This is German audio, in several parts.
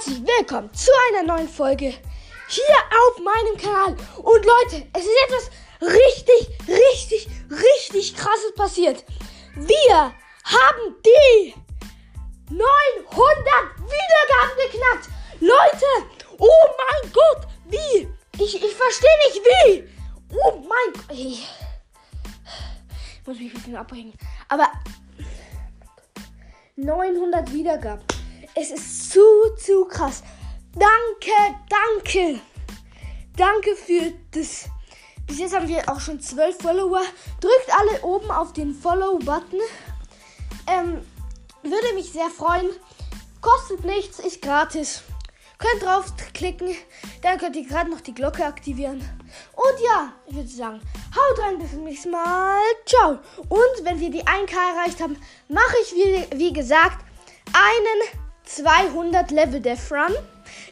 herzlich willkommen zu einer neuen Folge hier auf meinem Kanal. Und Leute, es ist etwas richtig, richtig, richtig krasses passiert. Wir haben die 900 Wiedergaben geknackt. Leute, oh mein Gott, wie? Ich, ich verstehe nicht wie. Oh mein Gott. Ich muss mich ein bisschen abbringen. Aber 900 Wiedergaben. Es ist zu, zu krass. Danke, danke. Danke für das. Bis jetzt haben wir auch schon 12 Follower. Drückt alle oben auf den Follow-Button. Ähm, würde mich sehr freuen. Kostet nichts, ist gratis. Könnt draufklicken, dann könnt ihr gerade noch die Glocke aktivieren. Und ja, ich würde sagen, haut rein, bis zum nächsten Mal. Ciao. Und wenn wir die 1K erreicht haben, mache ich wie, wie gesagt einen 200 Level Death Run.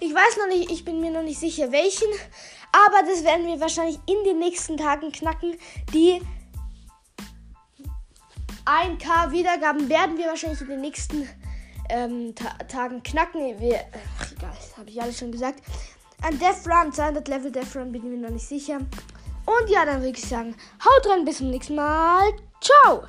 Ich weiß noch nicht, ich bin mir noch nicht sicher welchen, aber das werden wir wahrscheinlich in den nächsten Tagen knacken. Die 1K Wiedergaben werden wir wahrscheinlich in den nächsten ähm, Ta Tagen knacken. Wir, ach, egal, habe ich alles schon gesagt. Ein Death Run, 200 Level Death Run, bin ich mir noch nicht sicher. Und ja, dann würde ich sagen, haut rein, bis zum nächsten Mal. Ciao!